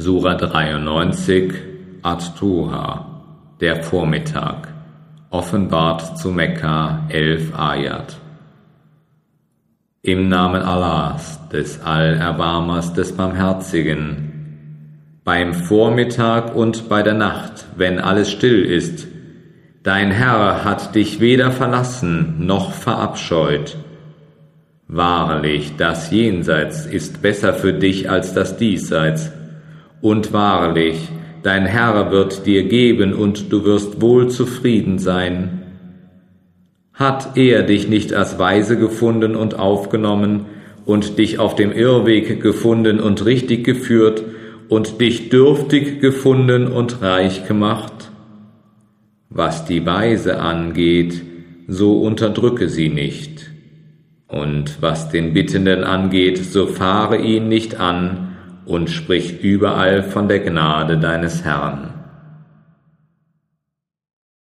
Sura 93 At-Tuha, der Vormittag, offenbart zu Mekka 11 Ayat. Im Namen Allahs, des Allerbarmers, des Barmherzigen, beim Vormittag und bei der Nacht, wenn alles still ist, dein Herr hat dich weder verlassen noch verabscheut. Wahrlich, das Jenseits ist besser für dich als das Diesseits, und wahrlich, dein Herr wird dir geben und du wirst wohl zufrieden sein. Hat er dich nicht als Weise gefunden und aufgenommen und dich auf dem Irrweg gefunden und richtig geführt und dich dürftig gefunden und reich gemacht? Was die Weise angeht, so unterdrücke sie nicht. Und was den Bittenden angeht, so fahre ihn nicht an, und sprich überall von der Gnade deines Herrn.